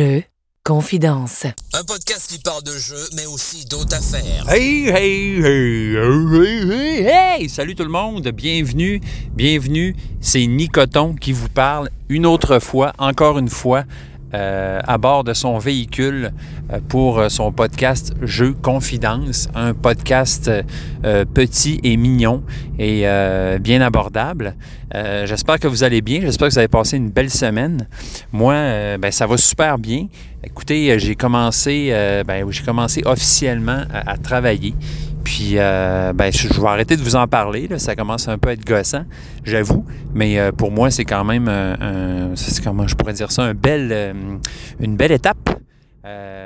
Jeux, confidence. Un podcast qui parle de jeux, mais aussi d'autres affaires. Hey, hey, hey, hey, hey, hey! Salut tout le monde, bienvenue, bienvenue. C'est Nicoton qui vous parle une autre fois, encore une fois, euh, à bord de son véhicule euh, pour euh, son podcast Jeux Confidence, un podcast petit et mignon et bien abordable. j'espère que vous allez bien, j'espère que vous avez passé une belle semaine. Moi, ben, ça va super bien. Écoutez, j'ai commencé, ben, j'ai commencé officiellement à travailler. Puis, euh, ben, je, vais arrêter de vous en parler. Ça commence un peu à être gossant, j'avoue. Mais euh, pour moi, c'est quand même, comment je pourrais dire ça, euh, une belle étape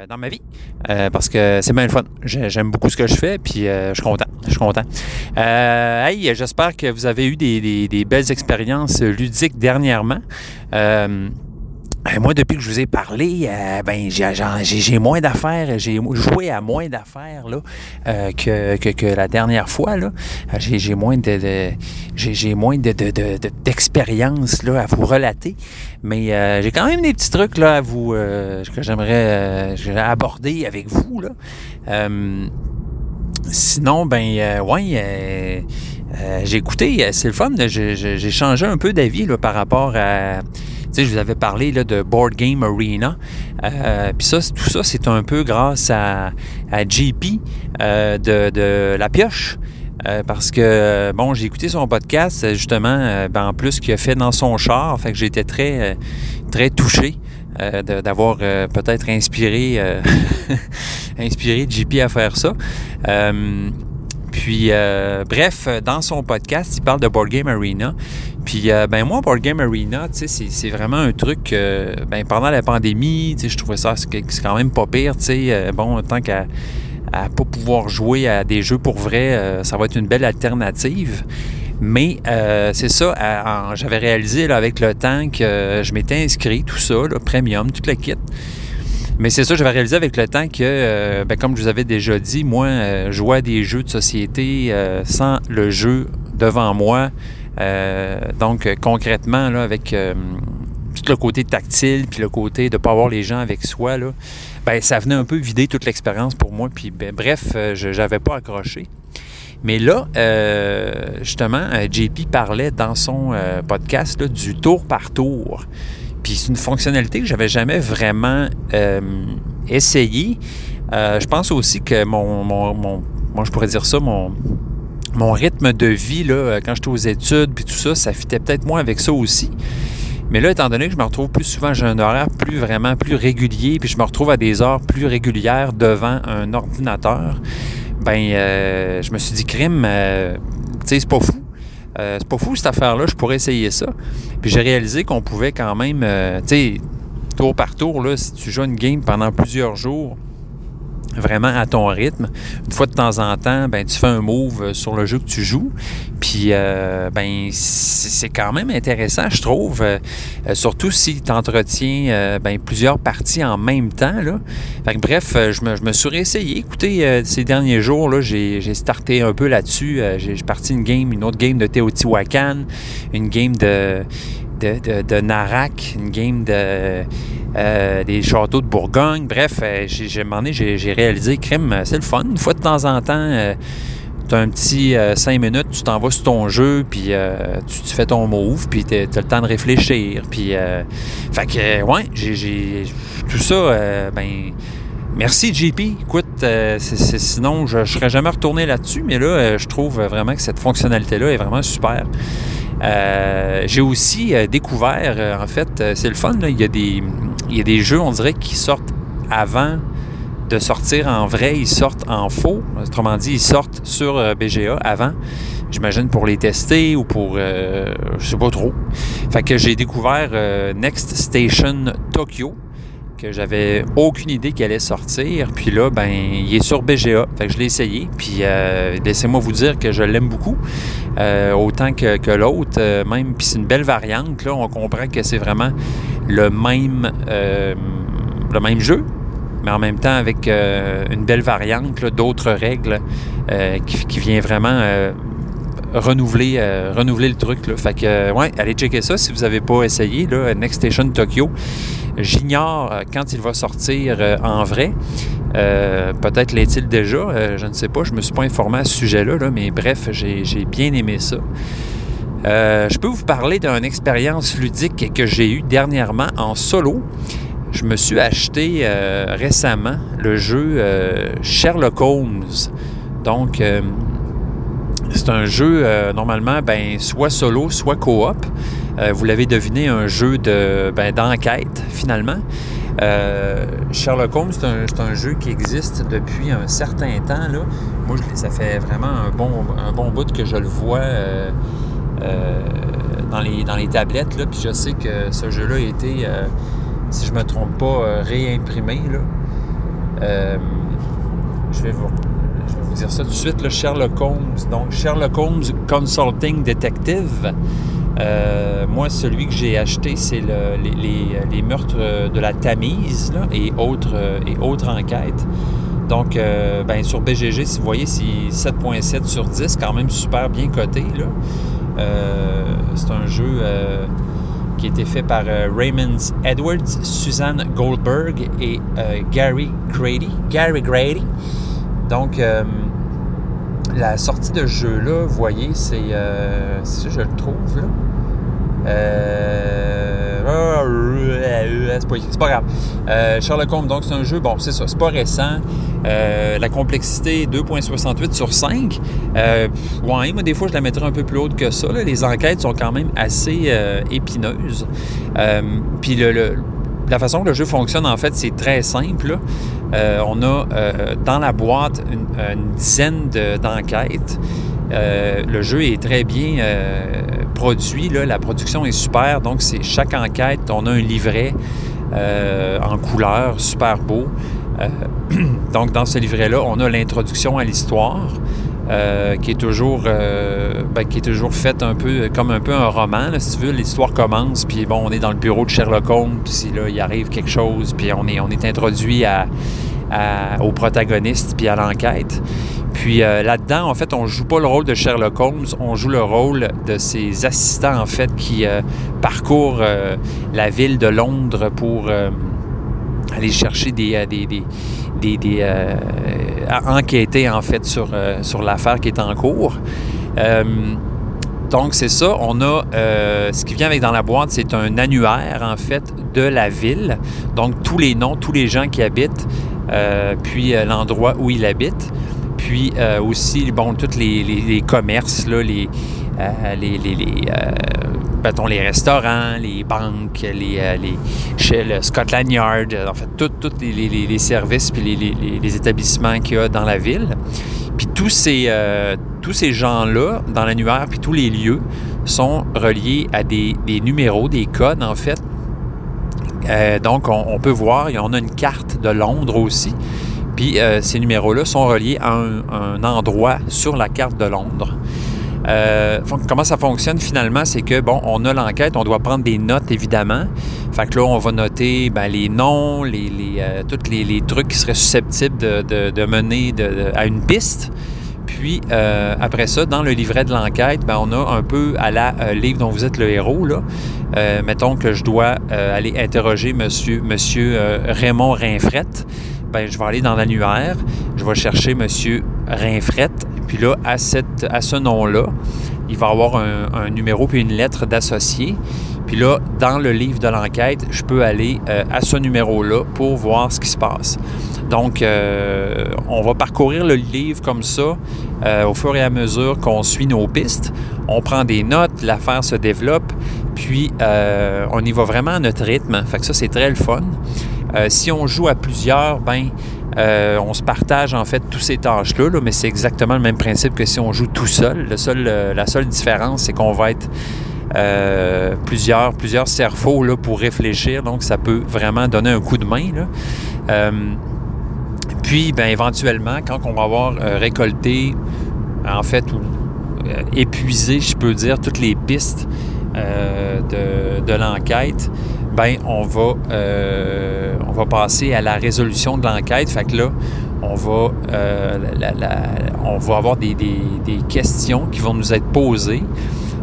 dans ma vie. parce que c'est bien le fun. J'aime beaucoup ce que je fais, puis je suis content. Je suis content. hey, j'espère que vous avez eu des belles expériences ludiques dernièrement. Ben, moi, depuis que je vous ai parlé, euh, ben, j'ai moins d'affaires, j'ai joué à moins d'affaires là, euh, que, que, la dernière fois. Là. Euh, j'ai moins de, j'ai moins de, d'expérience là, à vous relater. Mais j'ai quand même des petits trucs là, à vous que j'aimerais aborder avec vous. Là. sinon, ben ouais. j'ai écouté, c'est le fun, j'ai changé un peu d'avis par rapport à, je vous avais parlé là, de Board Game Arena. Euh, puis ça, tout ça, c'est un peu grâce à, à JP euh, de, La Pioche. Euh, parce que, bon, j'ai écouté son podcast, justement, ben, en plus, qu'il a fait dans son char. Fait que été très, très touché d'avoir peut-être inspiré, inspiré JP à faire ça. puis, bref, dans son podcast, il parle de Board Game Arena. Puis, euh, ben moi, Board Game Arena, c'est vraiment un truc, euh, ben pendant la pandémie, je trouvais ça, c'est quand même pas pire, euh, bon, tant qu'à à pas pouvoir jouer à des jeux pour vrai, ça va être une belle alternative. Mais c'est ça, j'avais réalisé avec le temps que je m'étais inscrit, tout ça, le premium, toute la kit. Mais c'est ça, j'avais réalisé avec le temps que, ben, comme je vous avais déjà dit, moi, jouer à des jeux de société sans le jeu devant moi, euh, donc, concrètement, là, avec euh, tout le côté tactile, puis le côté de ne pas avoir les gens avec soi, là, ben, ça venait un peu vider toute l'expérience pour moi. Puis, ben, bref, euh, je n'avais pas accroché. Mais là, justement, JP parlait dans son podcast du tour par tour. Puis c'est une fonctionnalité que j'avais jamais vraiment essayé. je pense aussi que mon, mon, moi je pourrais dire ça, mon, mon rythme de vie, là, euh, quand j'étais aux études, puis tout ça, ça fitait peut-être moins avec ça aussi. Mais là, étant donné que je me retrouve plus souvent, j'ai un horaire plus vraiment plus régulier, puis je me retrouve à des heures plus régulières devant un ordinateur, ben, euh, je me suis dit, crime, euh, tu sais, c'est pas fou. c'est pas fou cette affaire-là, je pourrais essayer ça. Puis j'ai réalisé qu'on pouvait quand même, tu sais, tour par tour, là, si tu joues une game pendant plusieurs jours, vraiment à ton rythme. Une fois de temps en temps, ben, tu fais un move euh, sur le jeu que tu joues. Puis, euh, ben, c'est quand même intéressant, je trouve. Euh, surtout si tu entretiens ben, plusieurs parties en même temps. Là. bref, je me, je me suis réessayé. Écoutez, ces derniers jours, j'ai, starté un peu là-dessus. j'ai, parti une game, une autre game de Teotihuacan, une game de, de, Narak, une game de euh, des châteaux de Bourgogne. Bref, euh, j'ai, j'ai, réalisé, crime, euh, c'est le fun. Une fois de temps en temps, tu as un petit 5 minutes, tu t'en vas sur ton jeu, puis tu, fais ton move, puis tu as le temps de réfléchir. Puis, fait que, ouais, j'ai, tout ça, ben. Merci JP. Écoute, sinon je ne serais jamais retourné là-dessus, mais là, je trouve vraiment que cette fonctionnalité-là est vraiment super. J'ai aussi découvert, en fait, c'est le fun, il y a des, il y a des jeux, on dirait, qui sortent avant de sortir en vrai, ils sortent en faux. Autrement dit, ils sortent sur euh, BGA avant. J'imagine pour les tester ou pour. Euh, je sais pas trop. Fait que j'ai découvert euh, Next Station Tokyo, que j'avais aucune idée qu'il allait sortir. Puis là, ben, il est sur BGA. Fait que je l'ai essayé. Puis laissez-moi vous dire que je l'aime beaucoup. autant que, que l'autre, même. Puis c'est une belle variante. Là, on comprend que c'est vraiment le même, euh, le même jeu, mais en même temps avec euh, une belle variante d'autres règles euh, qui, qui, vient vraiment renouveler, renouveler le truc. Là. Fait que, ouais, allez checker ça si vous n'avez pas essayé. Là, Next Station Tokyo. J'ignore quand il va sortir en vrai. Peut-être l'est-il déjà, je ne sais pas, je ne me suis pas informé à ce sujet-là, là, mais bref, j'ai bien aimé ça. je peux vous parler d'une expérience ludique que j'ai eue dernièrement en solo je me suis acheté euh, récemment le jeu euh, Sherlock Holmes. Donc, euh, c'est un jeu normalement ben, soit solo, soit coop. vous l'avez deviné, un jeu de, ben, d'enquête finalement. Sherlock Holmes, c'est un, jeu qui existe depuis un certain temps. Là. Moi, ça fait vraiment un bon, bout que je le vois dans, les, tablettes. Là. Puis je sais que ce jeu-là a été si je ne me trompe pas, euh, réimprimé. Euh, je, vais vous, dire ça tout de suite, le Sherlock Holmes. Donc, Sherlock Holmes Consulting Detective. Euh, moi, celui que j'ai acheté, c'est les, meurtres de la Tamise et, autres, et autres enquêtes. Donc, ben, sur BGG, si vous voyez, c'est 7.7 sur 10, quand même super bien coté. c'est un jeu qui a été fait par euh, Raymond Edwards, Suzanne Goldberg et euh, Gary Grady. Gary Grady. Donc, euh, la sortie de ce jeu-là, vous voyez, c'est. si je le trouve, là. c'est pas, grave. Sherlock Holmes, donc c'est un jeu, bon, c'est ça, c'est pas récent. la complexité 2.68 sur 5. ouais, moi, des fois, je la mettrais un peu plus haute que ça. Les enquêtes sont quand même assez épineuses. Puis le, la façon que le jeu fonctionne, en fait, c'est très simple. on a dans la boîte une, dizaine d'enquêtes. le jeu est très bien produit. la production est super. Donc, c'est chaque enquête, on a un livret en couleur super beau. Euh, donc, dans ce livret-là, on a l'introduction à l'histoire. Euh, qui est toujours euh, ben, qui est toujours faite un peu comme un peu un roman si tu veux. L'histoire commence puis bon on est dans le bureau de Sherlock Holmes puis là il arrive quelque chose puis on est on est introduit à, au protagoniste puis à l'enquête. Puis là-dedans, en fait, on joue pas le rôle de Sherlock Holmes, on joue le rôle de ses assistants, en fait, qui parcourent la ville de Londres pour aller chercher euh, des, euh, enquêter en fait sur, euh, sur l'affaire qui est en cours. donc c'est ça, on a ce qui vient avec dans la boîte, c'est un annuaire en fait de la ville. Donc tous les noms, tous les gens qui habitent, puis l'endroit où ils habitent, puis aussi bon tous les, les, commerces là, les les, les, les restaurants, les banques, les, euh, les le Scotland Yard, euh, en fait, tous les, services puis les, établissements qu'il y a dans la ville. Puis tous ces, euh, tous ces gens-là, dans l'annuaire, puis tous les lieux, sont reliés à des, numéros, des codes, en fait. donc, on, peut voir, on a une carte de Londres aussi. Puis ces numéros-là sont reliés à un endroit sur la carte de Londres. Euh, comment ça fonctionne finalement, c'est que, bon, on a l'enquête, on doit prendre des notes évidemment. Fait que là, on va noter ben, les noms, les, euh, tous les, trucs qui seraient susceptibles de, mener à une piste. Puis euh, après ça, dans le livret de l'enquête, ben, on a un peu à la livre dont vous êtes le héros. Là. mettons que je dois aller interroger monsieur, monsieur Raymond Rinfrette. Ben, je vais aller dans l'annuaire, je vais chercher monsieur Rinfrette puis là, à, cette, à ce nom-là, il va avoir un, numéro puis une lettre d'associé. Puis là, dans le livre de l'enquête, je peux aller euh, à ce numéro-là pour voir ce qui se passe. Donc, euh, on va parcourir le livre comme ça euh, au fur et à mesure qu'on suit nos pistes. On prend des notes, l'affaire se développe, puis on y va vraiment à notre rythme. Fait que ça, c'est très le fun. si on joue à plusieurs, ben euh, on se partage en fait tous ces tâches-là, mais c'est exactement le même principe que si on joue tout seul. Euh, la seule différence, c'est qu'on va être euh, plusieurs, plusieurs cerveaux pour réfléchir, donc ça peut vraiment donner un coup de main. puis, ben, éventuellement, quand on va avoir récolté, en fait, ou épuisé, je peux dire, toutes les pistes de l'enquête, ben on va, euh, on va passer à la résolution de l'enquête. Fait que là, on va, euh, avoir des, questions qui vont nous être posées.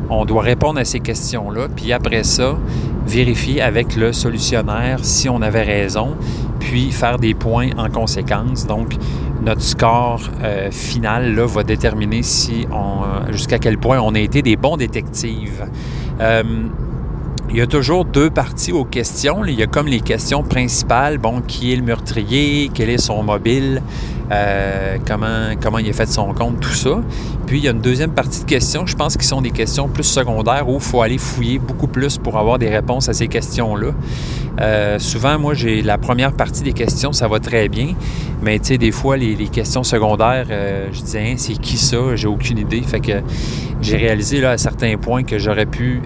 On doit répondre à ces questions-là. Puis après ça, vérifier avec le solutionnaire si on avait raison, puis faire des points en conséquence. Donc, notre score euh, final là, va déterminer si jusqu'à quel point on a été des bons détectives. Il y a toujours deux parties aux questions. Il y a comme les questions principales, bon, qui est le meurtrier, quel est son mobile, euh, comment, comment il a fait son compte, tout ça. Puis il y a une deuxième partie de questions, je pense, qui sont des questions plus secondaires où il faut aller fouiller beaucoup plus pour avoir des réponses à ces questions-là. Euh, souvent, moi, j'ai la première partie des questions, ça va très bien, mais tu sais, des fois, les, questions secondaires, euh, je dis, hein, c'est qui ça? J'ai aucune idée. Fait que j'ai réalisé là, à certains points que j'aurais pu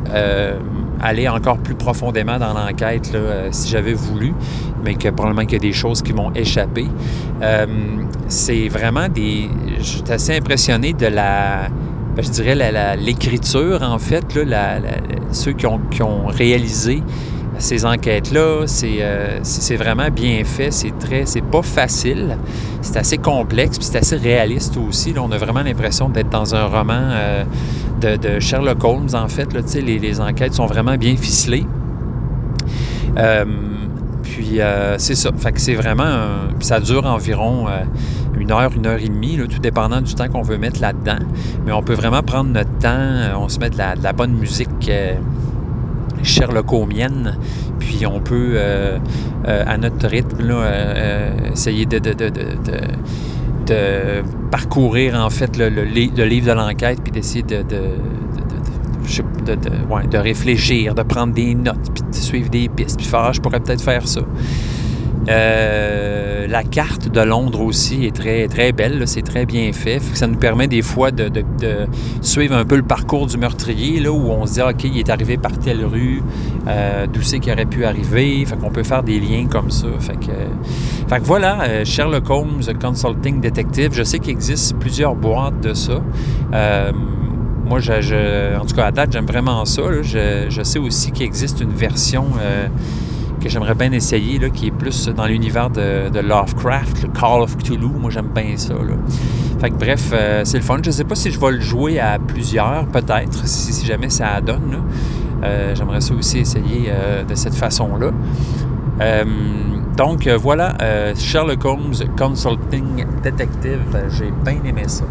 aller encore plus profondément dans l'enquête euh, si j'avais voulu, mais que probablement qu'il y a des choses qui m'ont échappé. Euh, c'est vraiment des... Je suis assez impressionné de la... Ben, je dirais l'écriture, en fait, là, ceux qui ont, qui ont réalisé ces enquêtes-là, euh, c'est vraiment bien fait, c'est très, c'est pas facile, c'est assez complexe, puis c'est assez réaliste aussi. Là, on a vraiment l'impression d'être dans un roman de, Sherlock Holmes, en fait. Là, les, les enquêtes sont vraiment bien ficelées. Euh, puis c'est ça. Fait que c'est vraiment. ça dure environ une heure, une heure et demie, tout dépendant du temps qu'on veut mettre là-dedans. Mais on peut vraiment prendre notre temps. on se met de la, bonne musique Sherlockomienne. Puis on peut, euh, euh, à notre rythme, euh, essayer de, parcourir en fait le, livre de l'enquête, puis d'essayer de, de, réfléchir, de prendre des notes, puis de suivre des pistes, puis faire, ah, je pourrais peut-être faire ça. Euh, la carte de Londres aussi est très, très belle, c'est très bien fait. Ça nous permet des fois de, suivre un peu le parcours du meurtrier, là, où on se dit, OK, il est arrivé par telle rue, euh, d'où c'est qu'il aurait pu arriver. Fait qu'on peut faire des liens comme ça. Fait que, voilà, euh, Sherlock Holmes Consulting Detective. Je sais qu'il existe plusieurs boîtes de ça. moi, je, en tout cas, à date, j'aime vraiment ça. Je, sais aussi qu'il existe une version que j'aimerais bien essayer, là, qui est plus dans l'univers de, Lovecraft, le Call of Cthulhu. Moi, j'aime bien ça. Fait que bref, euh, c'est le fun. Je ne sais pas si je vais le jouer à plusieurs, peut-être, si, jamais ça donne. Euh, j'aimerais ça aussi essayer euh, de cette façon-là. donc voilà, Sherlock Holmes Consulting Detective. J'ai bien aimé ça.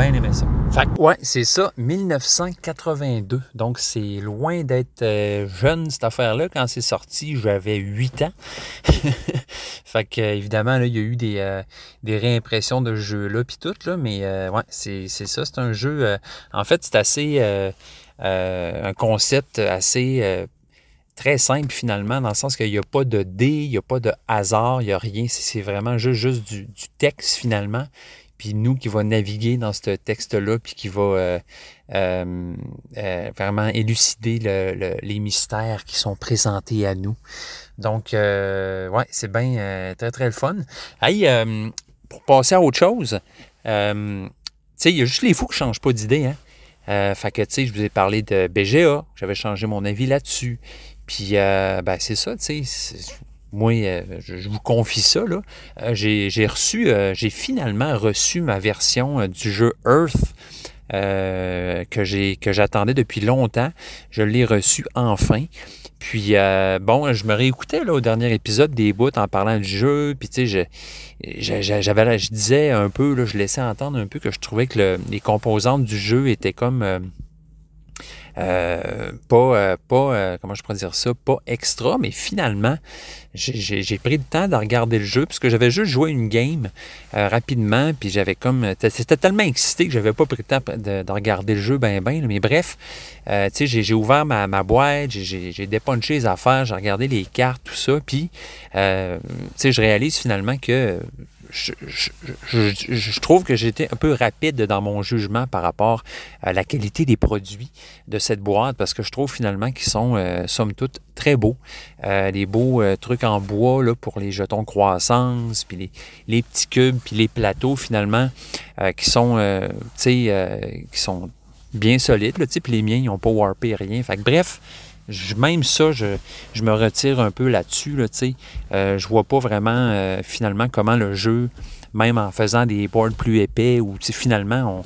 Bien aimé ça. Fait ouais, c'est ça, 1982. Donc, c'est loin d'être euh, jeune, cette affaire-là. Quand c'est sorti, j'avais 8 ans. fait que, évidemment, là, il y a eu des, euh, des réimpressions de ce jeu-là, puis tout, là. Mais, euh, ouais, c'est ça. C'est un jeu... en fait, c'est assez... un concept assez très simple finalement, dans le sens qu'il n'y a pas de dé, il n'y a pas de hasard, il n'y a rien. C'est vraiment juste, juste du, du, texte finalement puis nous qui va naviguer dans ce texte-là, puis qui va euh, euh, euh, vraiment élucider les mystères qui sont présentés à nous. Donc, ouais, c'est bien très, très le fun. Hey, pour passer à autre chose, tu sais, il y a juste les fous qui ne changent pas d'idée, hein. fait que, tu sais, je vous ai parlé de BGA, j'avais changé mon avis là-dessus. Puis, ben, c'est ça, tu sais, moi, euh, je, vous confie ça, là. Euh, j'ai reçu, euh, j'ai finalement reçu ma version du jeu Earth que j'ai que j'attendais depuis longtemps. Je l'ai reçu enfin. Puis bon, je me réécoutais là, au dernier épisode des bouts en parlant du jeu. Puis tu sais, j'avais, je disais un peu, là, je laissais entendre un peu que je trouvais que les composantes du jeu étaient comme euh, euh, pas euh, comment je pourrais dire ça, pas extra, mais finalement, j'ai pris le temps de regarder le jeu, puisque j'avais juste joué une game rapidement, puis j'avais comme. C'était tellement excité que j'avais pas pris le temps de, regarder le jeu ben ben. Mais bref, tu sais, j'ai ouvert ma, ma boîte, j'ai dépunché les affaires, j'ai regardé les cartes, tout ça, puis, tu sais, je réalise finalement que je, trouve que j'étais un peu rapide dans mon jugement par rapport à la qualité des produits de cette boîte parce que je trouve finalement qu'ils sont, euh, somme toute, très beaux. Euh, des beaux euh, trucs en bois là, pour les jetons croissance, puis les, petits cubes, puis les plateaux finalement qui sont, qui sont bien solides. Là, puis les miens, ils n'ont pas warpé rien. Fait bref, même ça, je, me retire un peu là-dessus. Là, euh, je vois pas vraiment euh, finalement comment le jeu, même en faisant des boards plus épais, ou finalement,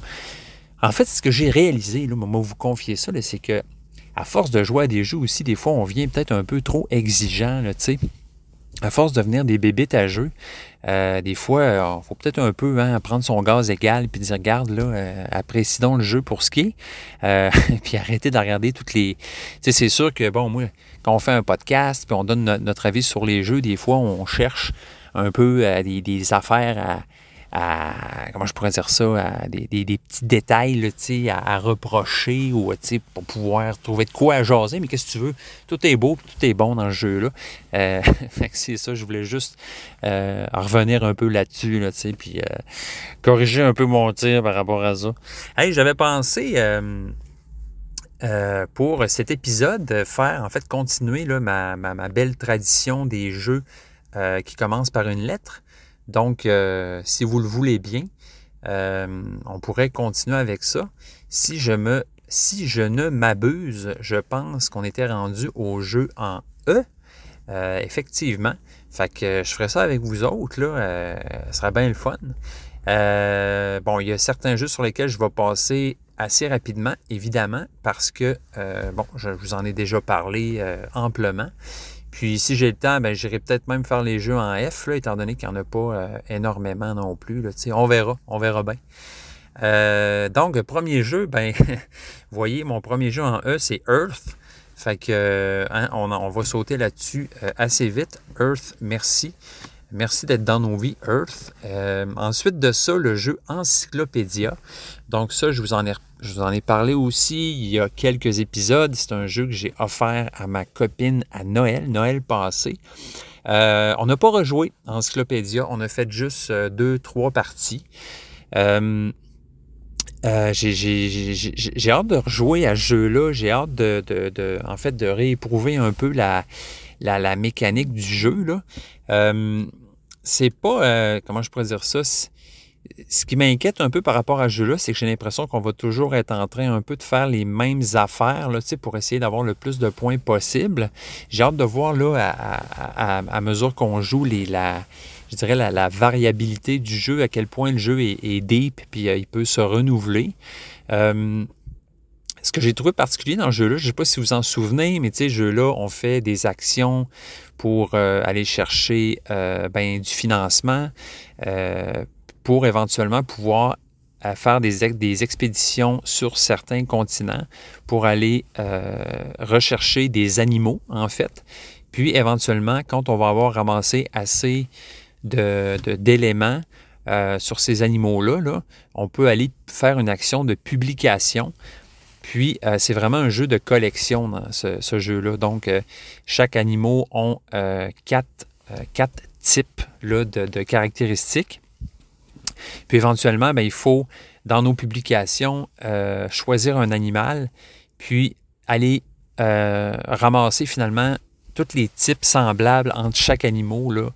en fait, ce que j'ai réalisé, là, moi, vous confier ça, c'est que à force de jouer à des jeux aussi, des fois, on vient peut-être un peu trop exigeant, sais. À force de devenir des bébites à jeu, euh, des fois, il faut peut-être un peu hein, prendre son gaz égal puis dire regarde là, euh, apprécie donc le jeu pour ce qui est, euh, puis arrêter de regarder toutes les. Tu sais, c'est sûr que bon, moi, quand on fait un podcast puis on donne notre avis sur les jeux, des fois, on cherche un peu des, des, affaires à, à, comment je pourrais dire ça, à des, petits détails là, à, à reprocher ou pour pouvoir trouver de quoi à jaser. Mais qu'est-ce que tu veux? Tout est beau, tout est bon dans le jeu-là. Euh, c'est ça, je voulais juste euh, revenir un peu là-dessus, là, puis euh, corriger un peu mon tir par rapport à ça. Hey, j'avais pensé... pour cet épisode, faire en fait continuer là, ma, ma, belle tradition des jeux qui commencent par une lettre. Donc, euh, si vous le voulez bien, euh, on pourrait continuer avec ça. Si je me, si je ne m'abuse, je pense qu'on était rendu au jeu en E. Euh, effectivement. Fait que je ferai ça avec vous autres, là. ce sera bien le fun. bon, il y a certains jeux sur lesquels je vais passer assez rapidement, évidemment, parce que, bon, je vous en ai déjà parlé amplement. Puis si j'ai le temps, ben, j'irai peut-être même faire les jeux en F, là, étant donné qu'il n'y en a pas euh, énormément non plus. Là, on verra, on verra bien. Euh, donc, premier jeu, ben, voyez, mon premier jeu en E, c'est Earth. Fait que hein, on, va sauter là-dessus euh, assez vite. Earth, merci. Merci d'être dans nos vies, Earth. Euh, ensuite de ça, le jeu Encyclopédia. Donc ça, je vous, en ai, je vous en ai parlé aussi il y a quelques épisodes. C'est un jeu que j'ai offert à ma copine à Noël, Noël passé. Euh, on n'a pas rejoué Encyclopédia. On a fait juste euh, deux, trois parties. j'ai hâte de rejouer à ce jeu-là. J'ai hâte de, de, en fait, de rééprouver un peu la, la, la mécanique du jeu. Là c'est pas, euh, comment je pourrais dire ça, ce qui m'inquiète un peu par rapport à ce jeu-là, c'est que j'ai l'impression qu'on va toujours être en train un peu de faire les mêmes affaires là, pour essayer d'avoir le plus de points possible. J'ai hâte de voir là, à, mesure qu'on joue la, je dirais la, variabilité du jeu, à quel point le jeu est, deep puis euh, il peut se renouveler. Euh, ce que j'ai trouvé particulier dans ce jeu-là, je ne sais pas si vous en souvenez, mais tu sais, jeu-là, on fait des actions pour euh, aller chercher euh, ben, du financement euh, pour éventuellement pouvoir faire des, expéditions sur certains continents pour aller rechercher des animaux, en fait. Puis éventuellement, quand on va avoir ramassé assez d'éléments sur ces animaux-là, là, on peut aller faire une action de publication puis, euh, c'est vraiment un jeu de collection ce, jeu-là. Donc, euh, chaque animal a euh, quatre, types de, caractéristiques. Puis, éventuellement, ben, il faut, dans nos publications, choisir un animal, puis aller ramasser finalement tous les types semblables entre chaque animal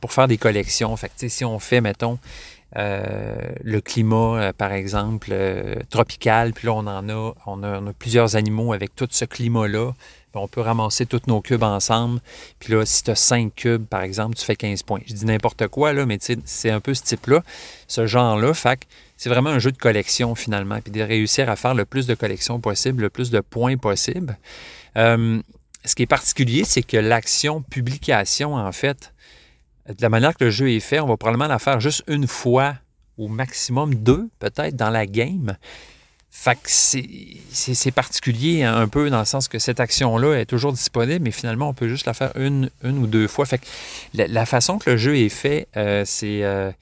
pour faire des collections. Fait que, si on fait, mettons, euh, le climat, euh, par exemple, euh, tropical, puis là, on en a on, a, plusieurs animaux avec tout ce climat-là. On peut ramasser tous nos cubes ensemble. Puis là, si tu as 5 cubes, par exemple, tu fais 15 points. Je dis n'importe quoi, là, mais c'est un peu ce type-là, ce genre-là. Fait c'est vraiment un jeu de collection, finalement. Puis de réussir à faire le plus de collections possible, le plus de points possible. ce qui est particulier, c'est que l'action publication, en fait, de la manière que le jeu est fait, on va probablement la faire juste une fois, au maximum deux, peut-être, dans la game. Fait que c'est particulier un peu dans le sens que cette action-là est toujours disponible, mais finalement, on peut juste la faire une, une ou deux fois. Fait que la, façon que le jeu est fait, euh, euh,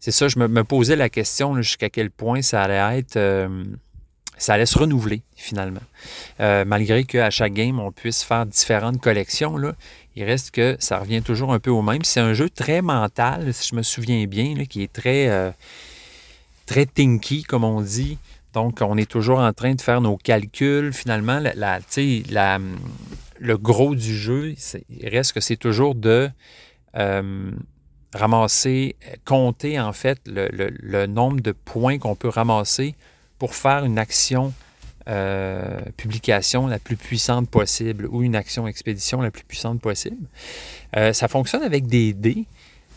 c'est ça, je me, posais la question jusqu'à quel point ça allait être. Euh, ça allait se renouveler finalement. malgré qu'à chaque game, on puisse faire différentes collections, là, il reste que ça revient toujours un peu au même. C'est un jeu très mental, si je me souviens bien, qui est très, euh, très thinky, comme on dit. Donc, on est toujours en train de faire nos calculs. Finalement, le gros du jeu, il reste que c'est toujours de euh, ramasser, compter en fait le nombre de points qu'on peut ramasser pour faire une action euh, publication la plus puissante possible ou une action expédition la plus puissante possible. Euh, ça fonctionne avec des dés.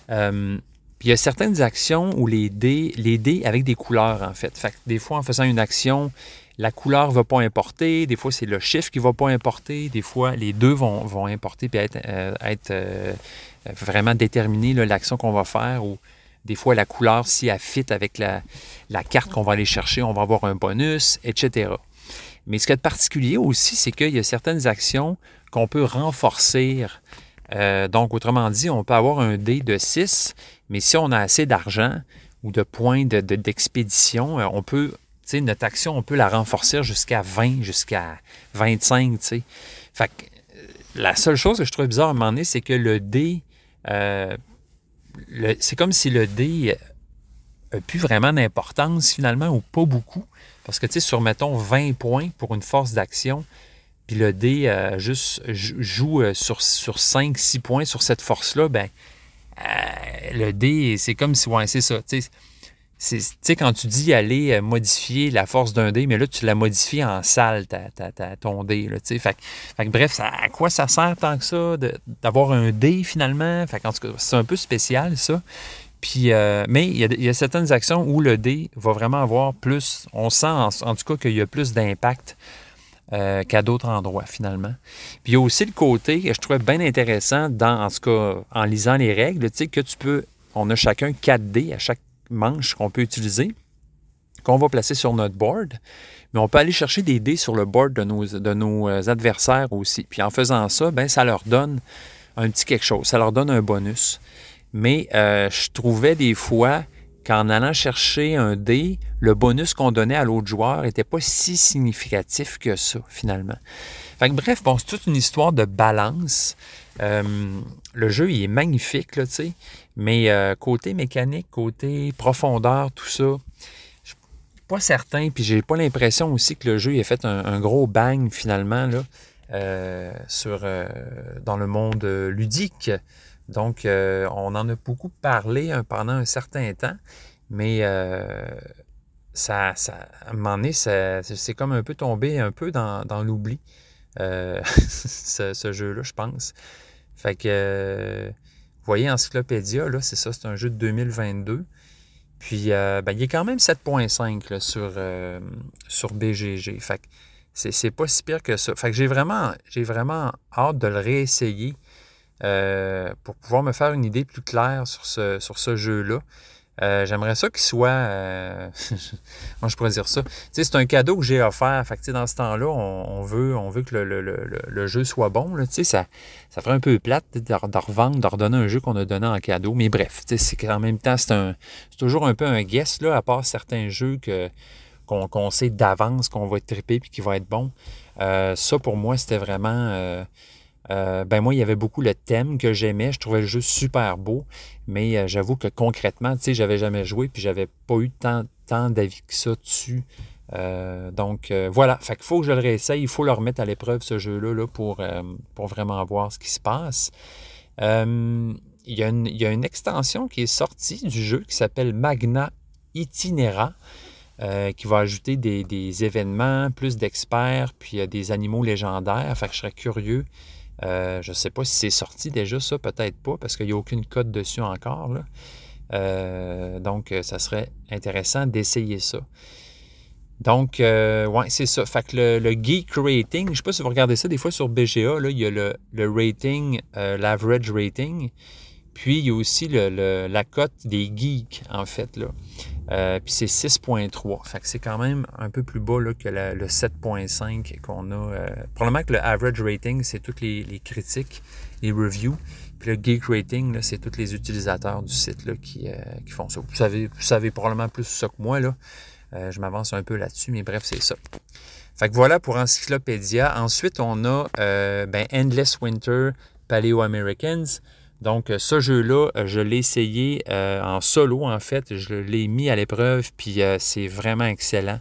Euh, il y a certaines actions où les dés, les dés avec des couleurs, en fait. des fois, en faisant une action, la couleur ne va pas importer, des fois c'est le chiffre qui ne va pas importer, des fois les deux vont, importer et être, être vraiment déterminer l'action qu'on va faire ou des fois la couleur, si elle avec la carte qu'on va aller chercher, on va avoir un bonus, etc. Mais ce qui est particulier aussi, c'est qu'il y a certaines actions qu'on peut renforcer. Euh, donc, autrement dit, on peut avoir un dé de 6, mais si on a assez d'argent ou de points d'expédition, de, euh, on peut, notre action, on peut la renforcer jusqu'à 20, jusqu'à 25, Fait que, euh, la seule chose que je trouve bizarre à un moment donné, c'est que le dé, c'est comme si le dé n'a plus vraiment d'importance finalement, ou pas beaucoup. Parce que, tu sais, sur, mettons, 20 points pour une force d'action, puis le dé euh, juste joue euh, sur, sur 5-6 points sur cette force-là, ben euh, le dé, c'est comme si, ouais, c'est ça. Tu sais, quand tu dis aller modifier la force d'un dé, mais là, tu la modifies en salle, ta, ton dé. Là, fait, fait, bref, à quoi ça sert tant que ça d'avoir un dé finalement? Fait, en tout cas, c'est un peu spécial, ça. Euh, mais il y, a, certaines actions où le dé va vraiment avoir plus, on sent en, tout cas qu'il y a plus d'impact euh, qu'à d'autres endroits finalement. Puis il y a aussi le côté que je trouvais bien intéressant, en tout cas en lisant les règles, tu sais, que tu peux, on a chacun 4 dés à chaque manche qu'on peut utiliser, qu'on va placer sur notre board, mais on peut aller chercher des dés sur le board de nos, de nos euh, adversaires aussi. Puis en faisant ça, ben, ça leur donne un petit quelque chose, ça leur donne un bonus. Mais euh, je trouvais des fois qu'en allant chercher un dé, le bonus qu'on donnait à l'autre joueur n'était pas si significatif que ça, finalement. Fait bref, bon, c'est toute une histoire de balance. Euh, le jeu, est magnifique, là, tu sais, mais euh, côté mécanique, côté profondeur, tout ça, je suis pas certain, puis j'ai pas l'impression aussi que le jeu ait fait un, gros bang, finalement, là, dans le monde ludique. Donc, euh, on en a beaucoup parlé hein, pendant un certain temps, mais euh, ça, ça, à un moment donné, c'est comme un peu tombé un peu dans, l'oubli, euh, ce, jeu-là, je pense. Fait que, vous voyez, Encyclopédia, là, c'est ça, c'est un jeu de 2022. Puis, ben, il est quand même 7.5 sur, sur BGG. Fait que c'est pas si pire que ça. Fait que j'ai vraiment, j'ai vraiment hâte de le réessayer euh, pour pouvoir me faire une idée plus claire sur ce, sur ce jeu-là. Euh, j'aimerais ça qu'il soit. Euh, moi, je pourrais dire ça? c'est un cadeau que j'ai offert. Fait dans ce temps-là, on, veut, on veut que le, jeu soit bon. Là. Ça, ça ferait un peu plate de, revendre, de redonner un jeu qu'on a donné en cadeau. Mais bref, c'est en même temps, c'est toujours un peu un guess, là, à part certains jeux que, qu'on, sait d'avance qu'on va être trippé et qui va être bon. ça, pour moi, c'était vraiment euh, ben moi, il y avait beaucoup le thème que j'aimais. Je trouvais le jeu super beau, mais euh, j'avoue que concrètement, tu sais, j'avais jamais joué, puis j'avais pas eu tant, d'avis que ça dessus. Euh, donc voilà, fait qu'il faut que je le réessaye, il faut le remettre à l'épreuve ce jeu-là là, pour, pour vraiment voir ce qui se passe. Il y, a une, y a une, extension qui est sortie du jeu qui s'appelle Magna Itinera. qui va ajouter des, des événements, plus d'experts, puis des animaux légendaires. Fait que je serais curieux euh, je ne sais pas si c'est sorti déjà, ça, peut-être pas, parce qu'il n'y a aucune code dessus encore. Euh, donc, euh, ça serait intéressant d'essayer ça. Donc, ouais, c'est ça. Fait que le, geek rating, je ne sais pas si vous regardez ça des fois sur BGA, là, il y a le, le rating, l'average rating. Puis, il y a aussi la cote des geeks, en fait. Là. Euh, puis c'est 6.3. Fait que c'est quand même un peu plus bas là, que le 7.5 qu'on a. Euh, probablement que le average rating, c'est toutes les, critiques, les reviews. Puis le geek rating, c'est tous les utilisateurs du site là, qui, euh, qui, font ça. Vous savez, vous savez probablement plus ça que moi. Là. je m'avance un peu là-dessus, mais bref, c'est ça. Fait que voilà pour Encyclopédia. Ensuite, on a ben, Endless Winter Paleo Americans. Donc, euh, ce jeu-là, euh, je l'ai essayé euh, en solo, en fait. Je l'ai mis à l'épreuve, puis c'est vraiment excellent.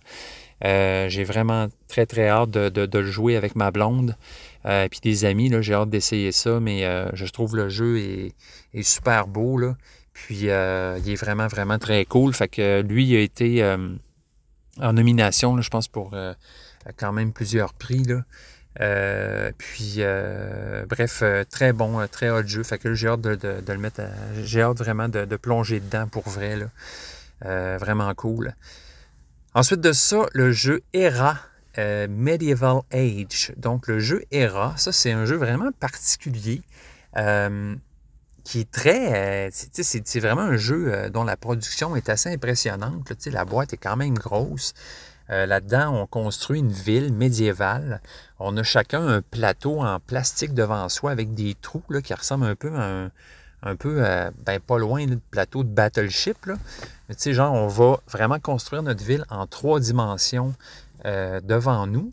j'ai vraiment très, très hâte de, le jouer avec ma blonde. puis des amis, j'ai hâte d'essayer ça, mais je trouve le jeu est, super beau. Puis il est vraiment, vraiment très cool. Fait que lui, il a été en nomination, je pense, pour quand même plusieurs prix, là. Euh, puis, euh, bref, euh, très bon, très hot jeu. Fait que j'ai hâte de, le mettre, j'ai hâte vraiment de, plonger dedans pour vrai. Vraiment cool. Ensuite de ça, le jeu Era Medieval Age. Donc le jeu Era, ça c'est un jeu vraiment particulier. Qui est très. c'est vraiment un jeu dont la production est assez impressionnante. la boîte est quand même grosse. Là-dedans, on construit une ville médiévale. On a chacun un plateau en plastique devant soi avec des trous là, qui ressemblent un peu à un, un peu, euh, ben, pas loin du plateau de Battleship. Là. Mais tu sais, genre, on va vraiment construire notre ville en trois dimensions euh, devant nous.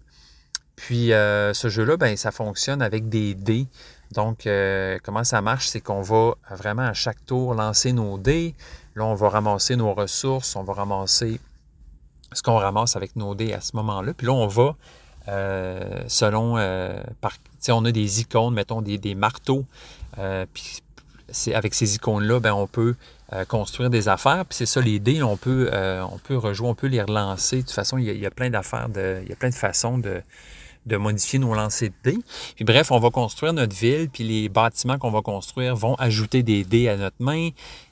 Puis euh, ce jeu-là, ben, ça fonctionne avec des dés. Donc, comment ça marche? C'est qu'on va vraiment à chaque tour lancer nos dés. Là, on va ramasser nos ressources, on va ramasser ce qu'on ramasse avec nos dés à ce moment-là. Puis là, on va, selon, par, on a des icônes, mettons des, des marteaux. puis avec ces icônes-là, ben, on peut euh, construire des affaires. Puis c'est ça, les dés, on peut, euh, on peut rejouer, on peut les relancer. De toute façon, il y a, plein d'affaires, de, il y a plein de façons de, modifier nos lancers de dés. Puis bref, on va construire notre ville, puis les bâtiments qu'on va construire vont ajouter des dés à notre main.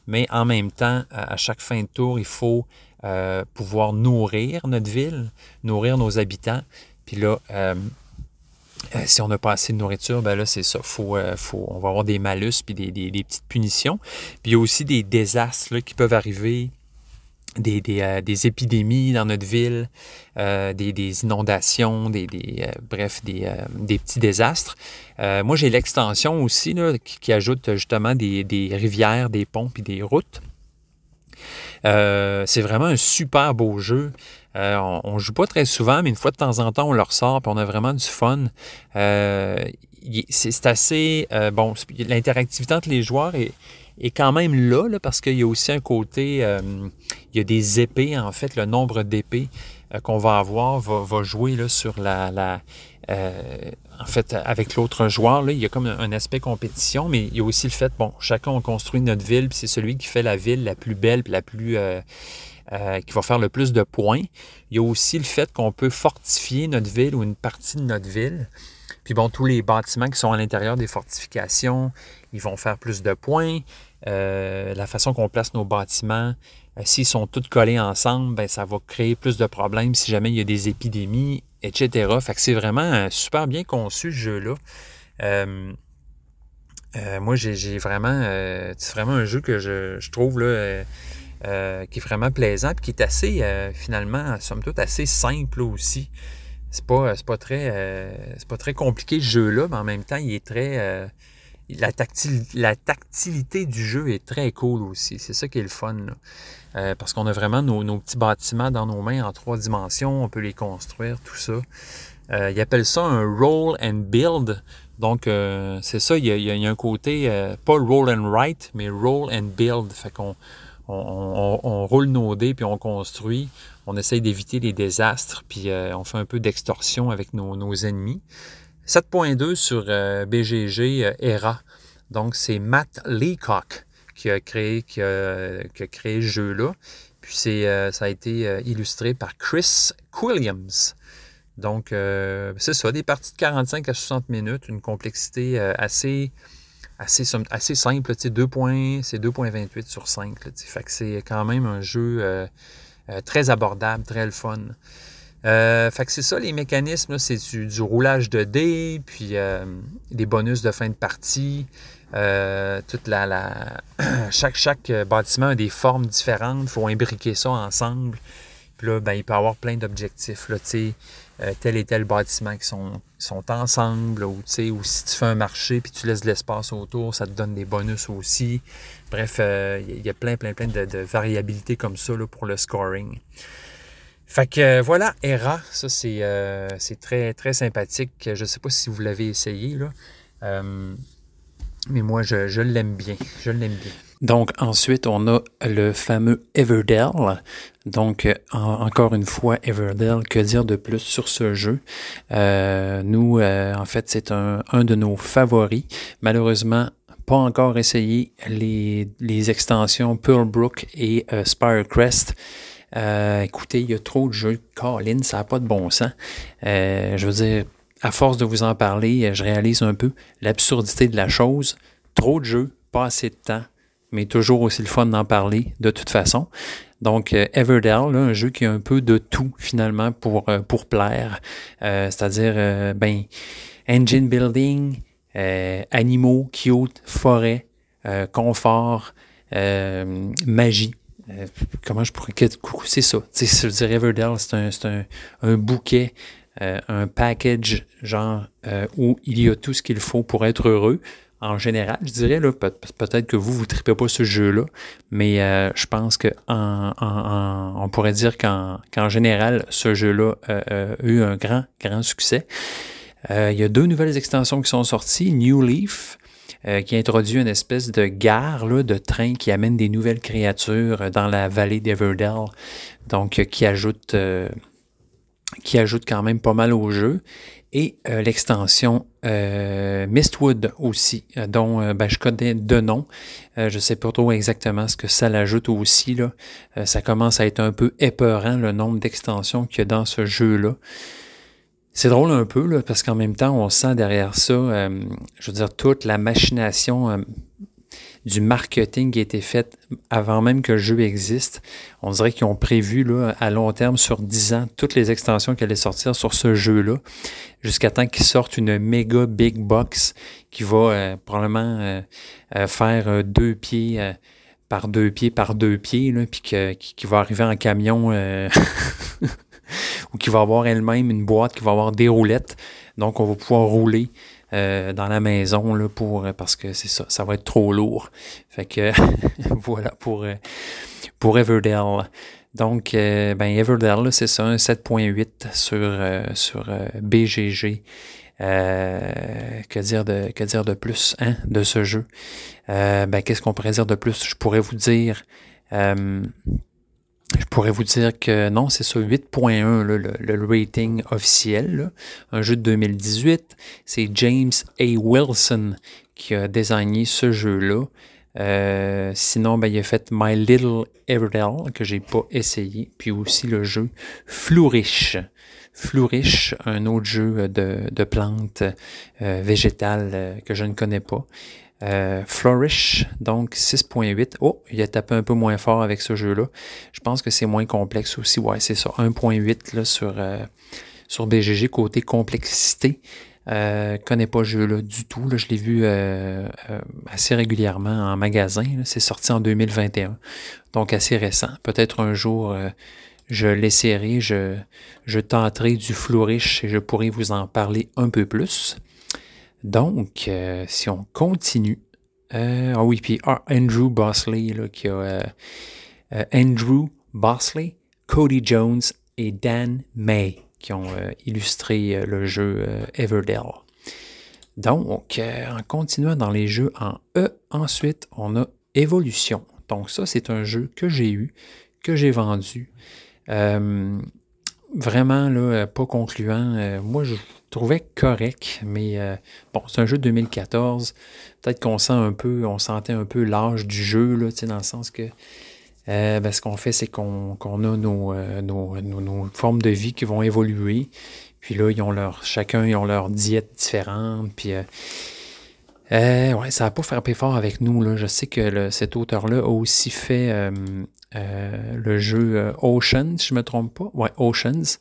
Mais en même temps, à chaque fin de tour, il faut euh, pouvoir nourrir notre ville, nourrir nos habitants. Puis là, euh, si on n'a pas assez de nourriture, ben là, c'est ça. Faut, euh, faut, on va avoir des malus puis des, petites punitions. Puis il y a aussi des désastres qui peuvent arriver, des, euh, des, épidémies dans notre ville, des, inondations, des, bref, des, petits désastres. moi, j'ai l'extension aussi là, qui, ajoute justement des, rivières, des ponts puis des routes. C'est vraiment un super beau jeu. Euh, on ne joue pas très souvent, mais une fois de temps en temps, on le ressort, puis on a vraiment du fun. Euh, c'est assez... Euh, bon, l'interactivité entre les joueurs est, quand même là, parce qu'il y a aussi un côté... il y a des épées, en fait, le nombre d'épées qu'on va avoir va, jouer sur la... en fait, avec l'autre joueur, il y a comme un, aspect compétition, mais il y a aussi le fait, bon, chacun on construit notre ville, puis c'est celui qui fait la ville la plus belle, puis la plus euh, qui va faire le plus de points. Il y a aussi le fait qu'on peut fortifier notre ville ou une partie de notre ville. Puis bon, tous les bâtiments qui sont à l'intérieur des fortifications, ils vont faire plus de points. Euh, la façon qu'on place nos bâtiments, euh, s'ils sont tous collés ensemble, ben, ça va créer plus de problèmes si jamais il y a des épidémies, etc. Fait que c'est vraiment super bien conçu ce jeu-là. moi, j'ai vraiment, c'est vraiment un jeu que je, trouve là, euh, qui est vraiment plaisant, puis qui est assez, euh, finalement, somme toute, assez simple aussi. C'est pas, pas, très, euh, pas très compliqué ce jeu-là, mais en même temps, il est très. La, tactilité du jeu est très cool aussi. C'est ça qui est le fun. parce qu'on a vraiment nos, petits bâtiments dans nos mains en trois dimensions. On peut les construire, tout ça. ils appellent ça un roll and build. Donc, c'est ça, il y, a, un côté, pas roll and write, mais roll and build. Fait qu'on on, roule nos dés, puis on construit. On essaye d'éviter les désastres, puis euh, on fait un peu d'extorsion avec nos, ennemis. 7.2 sur euh, BGG euh, ERA. Donc, c'est Matt Leacock qui a créé, qui a, créé ce jeu-là. Puis c'est, ça a été illustré par Chris Williams. Donc, c'est ça, des parties de 45 à 60 minutes, une complexité assez assez, simple. C'est 2.28 sur 5. fait que c'est quand même un jeu euh, euh, très abordable, très le fun. Euh, fait que c'est ça, les mécanismes, c'est du, roulage de dés, puis des bonus de fin de partie. la chaque, bâtiment a des formes différentes. Il faut imbriquer ça ensemble. Puis là, ben, il peut y avoir plein d'objectifs. Là, euh, tel et tel bâtiment qui sont, ensemble, ou, ou si tu fais un marché puis tu laisses de l'espace autour, ça te donne des bonus aussi. Bref, euh, il y a plein, plein, plein de, variabilités comme ça pour le scoring. Fait que euh, voilà, ERA, ça c'est très, très sympathique. Je ne sais pas si vous l'avez essayé, là. mais moi, je, je l'aime bien. Je l'aime bien. Donc ensuite, on a le fameux Everdell. Donc euh, encore une fois, Everdell, que dire de plus sur ce jeu? Euh, nous, euh, en fait, c'est un, de nos favoris. Malheureusement, pas encore essayé les, les extensions Pearlbrook et Spirecrest. Écoutez, il y a trop de jeux. Colin, ça n'a pas de bon sens. je veux dire, à force de vous en parler, je réalise un peu l'absurdité de la chose. Trop de jeux, pas assez de temps mais toujours aussi le fun d'en parler de toute façon. Donc, euh, Everdell, un jeu qui a un peu de tout finalement pour, euh, plaire. Euh, c'est-à-dire, ben, engine building, animaux, cute, forêt, confort, magie. Comment je pourrais. C'est ça. Je dire, Everdell, c'est un, un, un, bouquet, un package, genre, où il y a tout ce qu'il faut pour être heureux en général, je dirais, peut-être que vous, vous ne tripez pas ce jeu-là, mais euh, je pense qu'on on pourrait dire qu'en général, ce jeu-là a eu un grand, grand succès. Euh, il y a deux nouvelles extensions qui sont sorties. New Leaf, euh, qui introduit une espèce de gare là, de train qui amène des nouvelles créatures dans la vallée d'Everdell, donc qui ajoute qui ajoute quand même pas mal au jeu et euh, l'extension euh, Mistwood aussi, euh, dont ben, je connais deux noms. je ne sais pas trop exactement ce que ça l'ajoute aussi. Là. ça commence à être un peu épeurant le nombre d'extensions qu'il y a dans ce jeu-là. C'est drôle un peu, là, parce qu'en même temps, on sent derrière ça, je veux dire, toute la machination du marketing qui a été fait avant même que le jeu existe. On dirait qu'ils ont prévu là, à long terme, sur 10 ans, toutes les extensions qui allaient sortir sur ce jeu-là, jusqu'à temps qu'il sorte une méga big box qui va euh, probablement euh, euh, faire deux pieds par deux pieds par deux pieds, là, puis qui, va arriver en camion ou qui va avoir elle-même une boîte qui va avoir des roulettes. Donc, on va pouvoir rouler euh, dans la maison là, pour parce que c'est ça, ça va être trop lourd. Fait que voilà pour, euh, pour Everdell. Donc, euh, ben Everdell, c'est ça, un 7.8 sur, sur BGG. que dire de que dire de plus hein, de ce jeu? Ben qu'est-ce qu'on pourrait dire de plus? Je pourrais vous dire je pourrais vous dire que non, c'est ça, 8.1, le, le, rating officiel. Un jeu de 2018. C'est James A. Wilson qui a designé ce jeu-là. Euh, sinon, ben, il a fait My Little Everdell, que j'ai pas essayé. Puis aussi le jeu Flourish. Flourish, un autre jeu de, de plantes euh, végétales euh, que je ne connais pas. Euh, Flourish, donc 6.8. Oh, il a tapé un peu moins fort avec ce jeu-là. Je pense que c'est moins complexe aussi. Ouais, c'est ça. 1.8 sur, euh, sur BGG côté complexité. Euh, connais pas ce jeu-là du tout. Je l'ai vu euh, assez régulièrement en magasin. C'est sorti en 2021. Donc assez récent. Peut-être un jour je l'essaierai, je, je tenterai du Flourish et je pourrai vous en parler un peu plus. Donc, euh, si on continue. Euh, ah oui, puis ah, Andrew Bosley, là, qui a euh, Andrew Bosley, Cody Jones et Dan May qui ont illustré le jeu Everdell. Donc, en continuant dans les jeux en E, ensuite, on a Evolution. Donc, ça, c'est un jeu que j'ai eu, que j'ai vendu. vraiment, pas concluant. moi, je trouvais correct, mais euh, bon, c'est un jeu de 2014. Peut-être qu'on sent un peu, on sentait un peu l'âge du jeu, là, dans le sens que euh, ben, ce qu'on fait, c'est qu'on a euh, nos, nos, formes de vie qui vont évoluer. Puis là, ils ont leur, chacun, ils ont leur diète différente. Puis ouais, ça va pas frappé fort avec nous. Là. Je sais que cet auteur-là a aussi fait le jeu Ocean, si je ne me trompe pas? Ouais, Oceans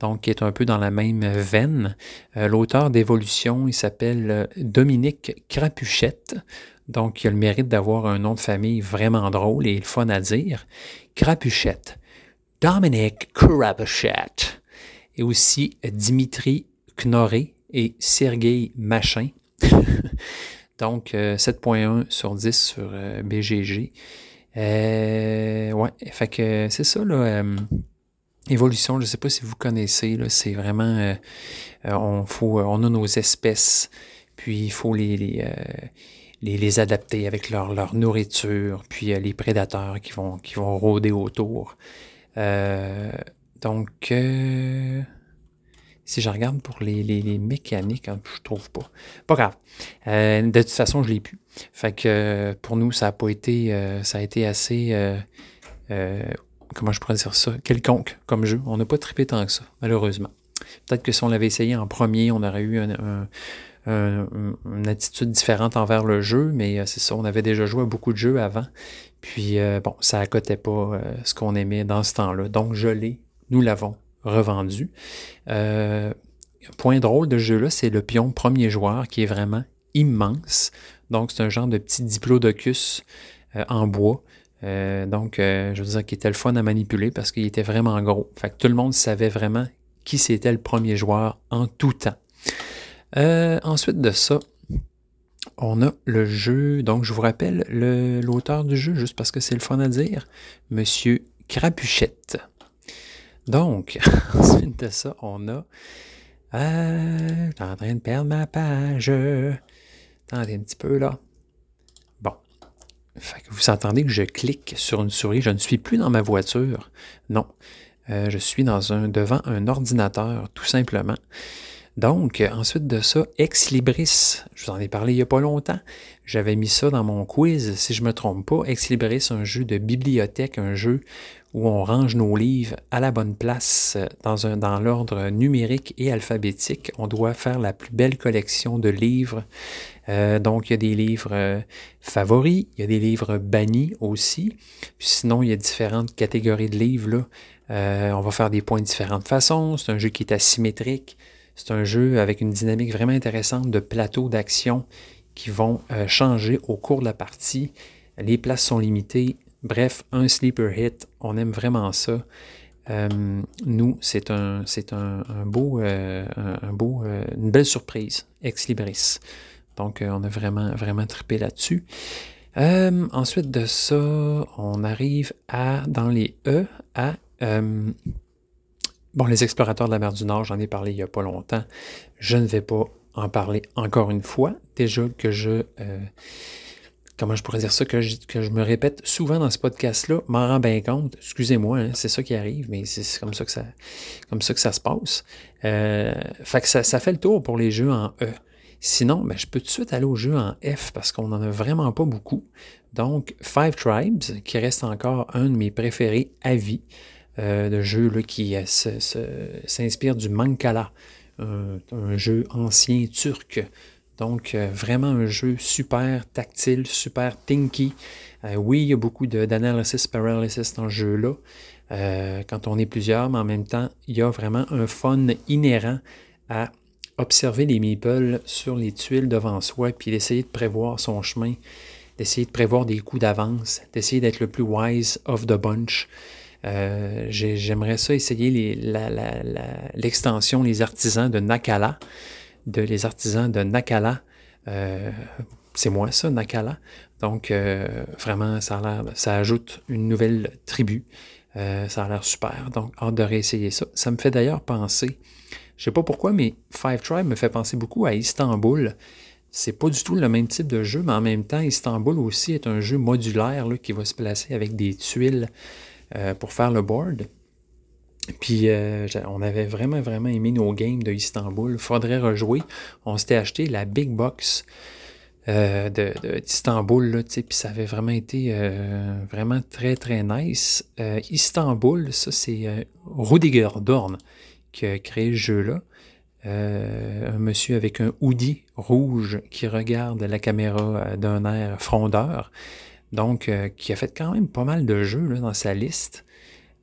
donc qui est un peu dans la même veine. Euh, l'auteur d'Évolution, il s'appelle euh, Dominique Crapuchette. Donc, il a le mérite d'avoir un nom de famille vraiment drôle et le fun à dire. Crapuchette. Dominique Crapuchette. Et aussi Dimitri Knoré et Sergei Machin. Donc, 7.1 euh, sur 10 sur BGG. ouais, fait que c'est ça, là. Évolution, je ne sais pas si vous connaissez, c'est vraiment, euh, euh, on, faut, euh, a nos espèces, puis il faut les, adapter avec leur, nourriture, puis les prédateurs qui vont, qui vont rôder autour. donc, si je regarde pour les, mécaniques, hein, je trouve pas. Pas grave. de toute façon, je l'ai pu. Fait pour nous, ça a pas été, ça a été assez comment je pourrais dire ça, quelconque comme jeu. On n'a pas trippé tant que ça, malheureusement. Peut-être que si on l'avait essayé en premier, on aurait eu un, une attitude différente envers le jeu, mais c'est ça, on avait déjà joué à beaucoup de jeux avant. Puis bon, ça accotait pas ce qu'on aimait dans ce temps-là. Donc je l'ai, nous l'avons revendu. point drôle de ce jeu-là, c'est le pion premier joueur qui est vraiment immense. Donc c'est un genre de petit diplodocus en bois euh, donc, euh, je veux dire qu'il était le fun à manipuler parce qu'il était vraiment gros. Fait que tout le monde savait vraiment qui c'était le premier joueur en tout temps. Euh, ensuite de ça, on a le jeu. Donc, je vous rappelle l'auteur du jeu, juste parce que c'est le fun à dire, Monsieur Crapuchette. Donc, ensuite de ça, on a. Je suis en train de perdre ma page. Attendez un petit peu là vous entendez que je clique sur une souris. Je ne suis plus dans ma voiture. Non. Euh, je suis dans un, devant un ordinateur, tout simplement. Donc, ensuite de ça, Ex Libris, je vous en ai parlé il n'y a pas longtemps. J'avais mis ça dans mon quiz, si je ne me trompe pas. Ex Libris, un jeu de bibliothèque, un jeu où on range nos livres à la bonne place dans, dans l'ordre numérique et alphabétique. On doit faire la plus belle collection de livres euh, donc, il y a des livres euh, favoris, il y a des livres bannis aussi. sinon, il y a différentes catégories de livres. Là. Euh, on va faire des points de différentes façons. C'est un jeu qui est asymétrique. C'est un jeu avec une dynamique vraiment intéressante de plateaux d'action qui vont changer au cours de la partie. Les places sont limitées. Bref, un sleeper hit. On aime vraiment ça. nous, c'est un, c'est un, beau, un, beau, une belle surprise, Ex Libris. Donc, euh, on a vraiment, vraiment trippé là-dessus. Euh, ensuite de ça, on arrive à, dans les E, à, euh, bon, les explorateurs de la mer du Nord, j'en ai parlé il n'y a pas longtemps. Je ne vais pas en parler encore une fois. Déjà que je, comment je pourrais dire ça, que je, que je me répète souvent dans ce podcast-là, m'en rends bien compte. Excusez-moi, hein, c'est ça qui arrive, mais c'est comme ça que ça, comme ça que ça se passe. fait que ça, ça fait le tour pour les jeux en E. Sinon, ben, je peux tout de suite aller au jeu en F parce qu'on n'en a vraiment pas beaucoup. Donc, Five Tribes, qui reste encore un de mes préférés à vie, euh, de jeu qui euh, s'inspire du Mancala, un, jeu ancien turc. Donc, euh, vraiment un jeu super tactile, super tinky. oui, il y a beaucoup d'analysis paralysis dans ce jeu-là. quand on est plusieurs, mais en même temps, il y a vraiment un fun inhérent à observer les meeples sur les tuiles devant soi, puis d'essayer de prévoir son chemin, d'essayer de prévoir des coups d'avance, d'essayer d'être le plus wise of the bunch. Euh, j'aimerais ça essayer l'extension, les, artisans de Nakala, de les artisans de Nakala. Euh, c'est moi ça, Nakala. Donc euh, vraiment, ça, a ça ajoute une nouvelle tribu. ça a l'air super. Donc, hâte de réessayer ça. Ça me fait d'ailleurs penser je sais pas pourquoi, mais Five Tribe me fait penser beaucoup à Istanbul. C'est pas du tout le même type de jeu, mais en même temps, Istanbul aussi est un jeu modulaire qui va se placer avec des tuiles euh, pour faire le board. Puis euh, on avait vraiment, vraiment aimé nos games de Istanbul. Faudrait rejouer. On s'était acheté la Big Box euh, d'Istanbul, puis ça avait vraiment été vraiment très, très nice. Istanbul, ça c'est Rudiger Dorn qui a créé ce jeu-là. Un monsieur avec un hoodie rouge qui regarde la caméra d'un air frondeur. Donc, euh, qui a fait quand même pas mal de jeux dans sa liste.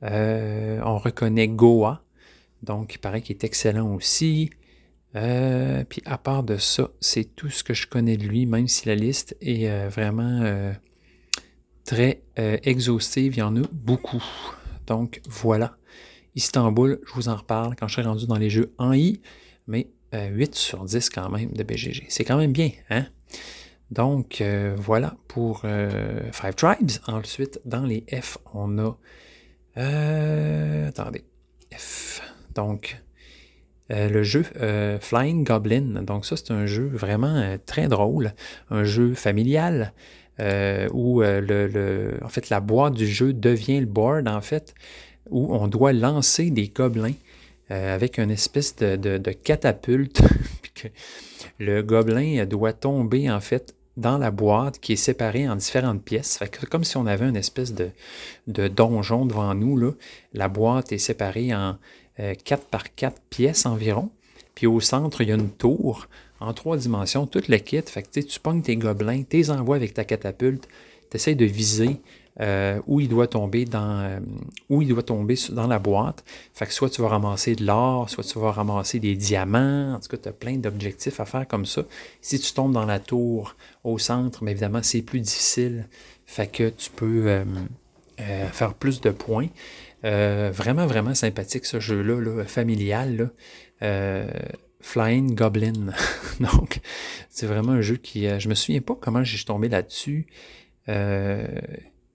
on reconnaît Goa, donc il paraît qu'il est excellent aussi. puis à part de ça, c'est tout ce que je connais de lui, même si la liste est vraiment très exhaustive. Il y en a beaucoup. Donc voilà. Istanbul, je vous en reparle quand je serai rendu dans les jeux en I, mais 8 euh, sur 10 quand même de BGG. C'est quand même bien, hein? Donc, euh, voilà pour euh, Five Tribes. Ensuite, dans les F, on a... attendez. F. Donc, le jeu Flying Goblin. Donc, ça, c'est un jeu vraiment très drôle. Un jeu familial. où le, en fait, la boîte du jeu devient le board, en fait où on doit lancer des gobelins euh, avec une espèce de, catapulte. le gobelin doit tomber en fait dans la boîte qui est séparée en différentes pièces. comme si on avait une espèce de, donjon devant nous. Là. La boîte est séparée en 4 euh, par 4 pièces environ. Puis au centre, il y a une tour en trois dimensions, tout le kit. Fait tu pognes tes gobelins, tes envoies avec ta catapulte, tu essaies de viser euh, où il doit tomber dans euh, où il doit tomber dans la boîte. Fait que soit tu vas ramasser de l'or, soit tu vas ramasser des diamants. En tout cas, tu as plein d'objectifs à faire comme ça. Si tu tombes dans la tour au centre, mais évidemment, c'est plus difficile. Fait que tu peux euh, faire plus de points. vraiment, vraiment sympathique ce jeu-là, familial. Flying Goblin. Donc, c'est vraiment un jeu qui. je me souviens pas comment j'ai tombé là-dessus. Euh,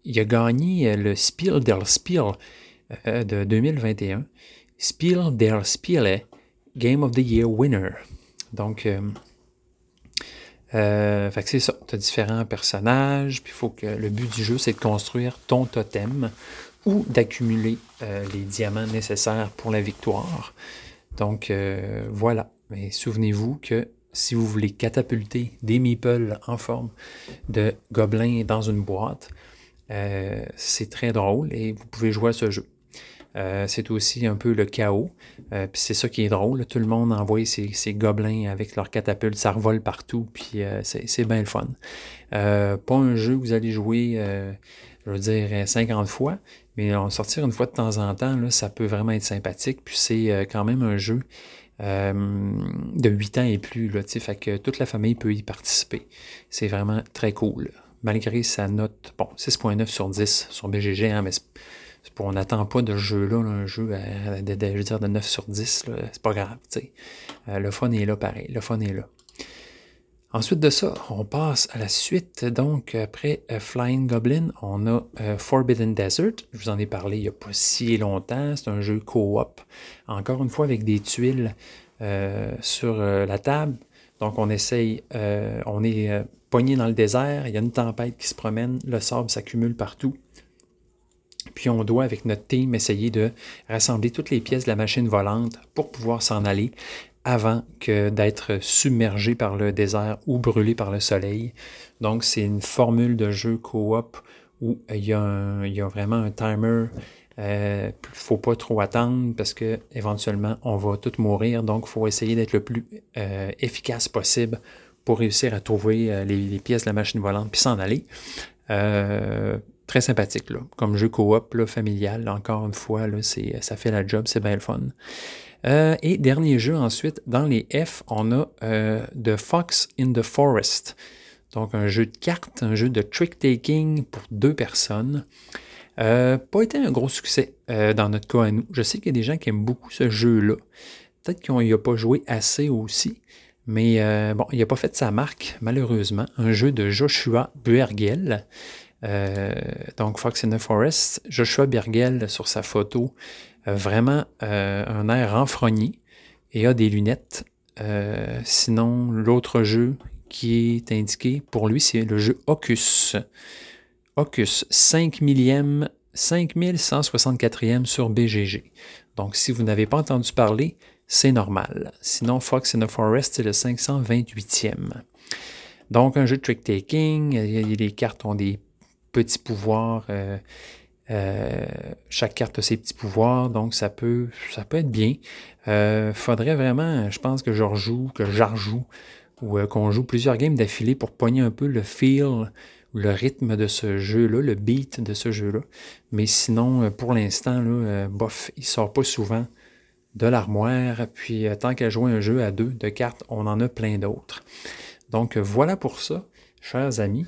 il a gagné euh, le Spiel der Spiel euh, de 2021. Spiel der Spiele, Game of the Year winner. Donc, euh, c'est ça. Tu as différents personnages, puis faut que le but du jeu, c'est de construire ton totem ou d'accumuler les diamants nécessaires pour la victoire. Donc, voilà. Mais souvenez-vous que si vous voulez catapulter des meeples en forme de gobelins dans une boîte, euh, c'est très drôle et vous pouvez jouer à ce jeu. Euh, c'est aussi un peu le chaos. Euh, puis c'est ça qui est drôle. Tout le monde envoie ses, gobelins avec leurs catapultes. Ça revole partout. Puis c'est bien le fun. pas un jeu que vous allez jouer, je veux dire, 50 fois. Mais en sortir une fois de temps en temps, ça peut vraiment être sympathique. Puis c'est quand même un jeu de 8 ans et plus. Là, fait que toute la famille peut y participer. C'est vraiment très cool malgré sa note, bon, 6.9 sur 10 sur BGG, hein, mais on n'attend pas de jeu-là, un jeu de, je veux dire de 9 sur 10, c'est pas grave. Euh, le fun est là pareil, le fun est là. Ensuite de ça, on passe à la suite. Donc, après euh, Flying Goblin, on a euh, Forbidden Desert. Je vous en ai parlé il n'y a pas si longtemps. C'est un jeu co-op. Encore une fois, avec des tuiles sur la table. Donc, on essaye, on est pogné dans le désert, il y a une tempête qui se promène, le sable s'accumule partout. Puis on doit, avec notre team, essayer de rassembler toutes les pièces de la machine volante pour pouvoir s'en aller avant que d'être submergé par le désert ou brûlé par le soleil. Donc c'est une formule de jeu coop où il y, a vraiment un timer. Il euh, ne faut pas trop attendre parce que éventuellement on va tous mourir. Donc il faut essayer d'être le plus euh, efficace possible pour réussir à trouver euh, les, pièces de la machine volante puis s'en aller. Euh, très sympathique, là. comme jeu coop familial, encore une fois, là, ça fait la job, c'est bien le fun. Euh, et dernier jeu ensuite, dans les F, on a The Fox in the Forest. Donc un jeu de cartes, un jeu de trick-taking pour deux personnes. pas été un gros succès dans notre cas à nous. Je sais qu'il y a des gens qui aiment beaucoup ce jeu-là. Peut-être qu'on n'y a pas joué assez aussi. Mais euh, bon, il n'a pas fait sa marque, malheureusement. Un jeu de Joshua Bergel. Euh, donc, Fox in the Forest. Joshua Bergel, sur sa photo, vraiment euh, un air renfrogné et a des lunettes. sinon, l'autre jeu qui est indiqué pour lui, c'est le jeu Ocus. Ocus, 5 millième, 5164e sur BGG. Donc, si vous n'avez pas entendu parler, c'est normal. Sinon, Fox in the Forest, c'est le 528e. Donc, un jeu de trick-taking, les cartes ont des petits pouvoirs. Euh, euh, chaque carte a ses petits pouvoirs, donc ça peut, ça peut être bien. Euh, faudrait vraiment, je pense que je rejoue, que j'arjoue, ou qu'on joue plusieurs games d'affilée pour pogner un peu le feel, le rythme de ce jeu-là, le beat de ce jeu-là. Mais sinon, pour l'instant, bof, il sort pas souvent de l'armoire. Puis euh, tant qu'à jouer un jeu à deux de cartes, on en a plein d'autres. Donc voilà pour ça, chers amis.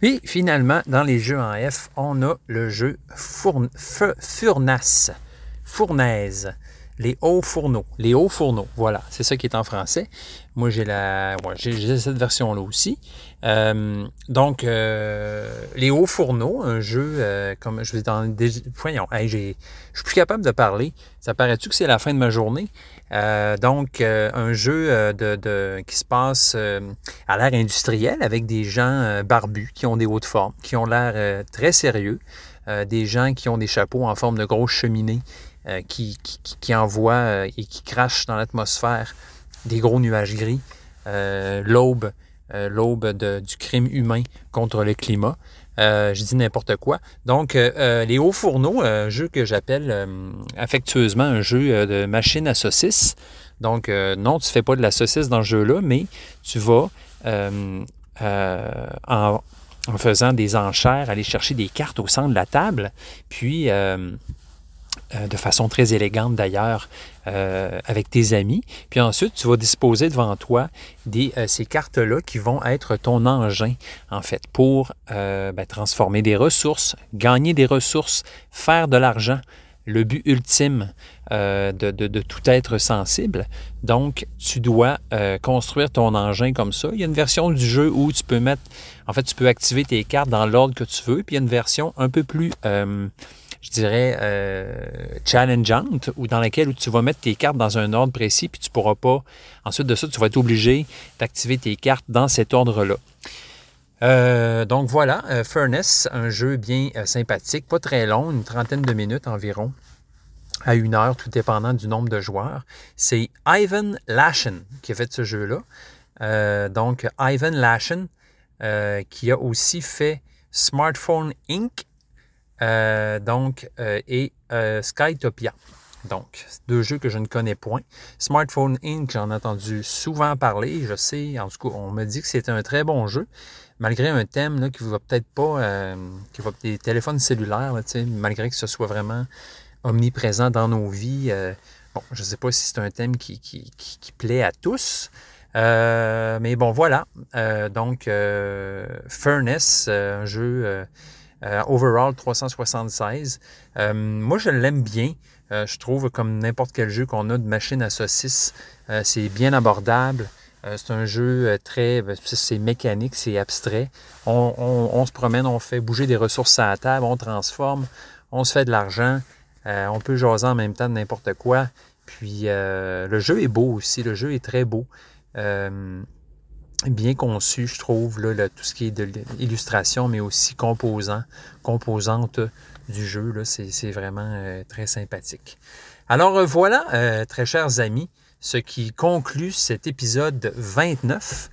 Puis finalement, dans les jeux en F, on a le jeu Furnace. Fournaise les hauts fourneaux. Les hauts fourneaux, voilà, c'est ça qui est en français. Moi, j'ai la, j'ai cette version-là aussi. Euh, donc, euh, les hauts fourneaux, un jeu, euh, comme je vous dans. Voyons, je suis plus capable de parler. Ça paraît-tu que c'est la fin de ma journée? donc, un jeu de, qui se passe à l'ère industrielle avec des gens barbus qui ont des hautes formes, qui ont l'air très sérieux, des gens qui ont des chapeaux en forme de grosses cheminées qui, qui, envoie euh, et qui crache dans l'atmosphère des gros nuages gris, euh, l'aube, l'aube du crime humain contre le climat. je dis n'importe quoi. Donc, les hauts fourneaux, un jeu que j'appelle affectueusement un jeu de machine à saucisses. Donc, non, tu ne fais pas de la saucisse dans le jeu-là, mais tu vas, en, en, faisant des enchères, aller chercher des cartes au centre de la table, puis euh, de façon très élégante d'ailleurs, euh, avec tes amis. Puis ensuite, tu vas disposer devant toi des, euh, ces cartes-là qui vont être ton engin, en fait, pour ben, transformer des ressources, gagner des ressources, faire de l'argent. Le but ultime de, de, tout être sensible. Donc, tu dois construire ton engin comme ça. Il y a une version du jeu où tu peux mettre, en fait, tu peux activer tes cartes dans l'ordre que tu veux. Puis il y a une version un peu plus je dirais, euh, ou dans laquelle tu vas mettre tes cartes dans un ordre précis, puis tu pourras pas, ensuite de ça, tu vas être obligé d'activer tes cartes dans cet ordre-là. Euh, donc voilà, euh, Furnace, un jeu bien sympathique, pas très long, une trentaine de minutes environ, à une heure, tout dépendant du nombre de joueurs. C'est Ivan Lashen qui a fait ce jeu-là. donc Ivan Lashen, qui a aussi fait Smartphone Inc., euh, donc, euh, et euh, Skytopia. Donc, deux jeux que je ne connais point. Smartphone Inc., j'en ai entendu souvent parler. Je sais, en tout cas, on me dit que c'est un très bon jeu, malgré un thème là, qui va peut-être pas, qui va des téléphones cellulaires, malgré que ce soit vraiment omniprésent dans nos vies. bon, je ne sais pas si c'est un thème qui, qui, qui, plaît à tous. mais bon, voilà. donc, Furnace, un jeu euh, overall 376. Euh, moi, je l'aime bien. Euh, je trouve comme n'importe quel jeu qu'on a de machine à saucisse, c'est bien abordable. c'est un jeu très, ben, c'est mécanique, c'est abstrait. On, se promène, on fait bouger des ressources à la table, on transforme, on se fait de l'argent, on peut jaser en même temps de n'importe quoi. Puis le jeu est beau aussi, le jeu est très beau bien conçu, je trouve, là, tout ce qui est de l'illustration, mais aussi composant, composante du jeu. C'est vraiment euh, très sympathique. Alors euh, voilà, euh, très chers amis, ce qui conclut cet épisode 29.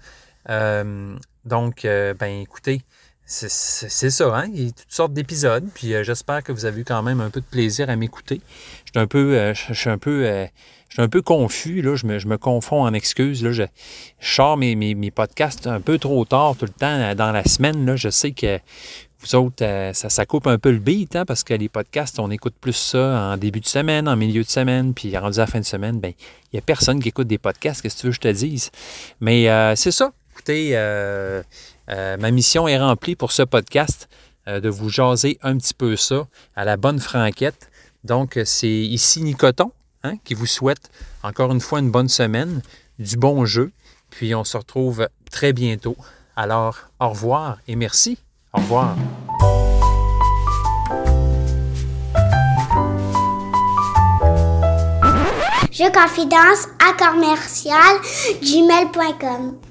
donc, ben écoutez, c'est ça, hein? Il y a toutes sortes d'épisodes, puis j'espère que vous avez eu quand même un peu de plaisir à m'écouter. Je suis un peu, je suis un peu suis un peu confus, là, je, me, confonds en excuses. Là, je, je sors mes, podcasts un peu trop tard tout le temps euh, dans la semaine. Là. Je sais que vous autres, euh, ça, ça coupe un peu le beat, hein, parce que les podcasts, on écoute plus ça en début de semaine, en milieu de semaine, puis rendu à la fin de semaine, ben il n'y a personne qui écoute des podcasts, qu'est-ce que tu veux que je te dise? Mais euh, c'est ça. Écoutez, ma mission est remplie pour ce podcast, de vous jaser un petit peu ça à la bonne franquette. Donc, c'est ici Nicoton. Hein, qui vous souhaite encore une fois une bonne semaine, du bon jeu, puis on se retrouve très bientôt. Alors, au revoir et merci. Au revoir. Je confidence à commercial gmail.com.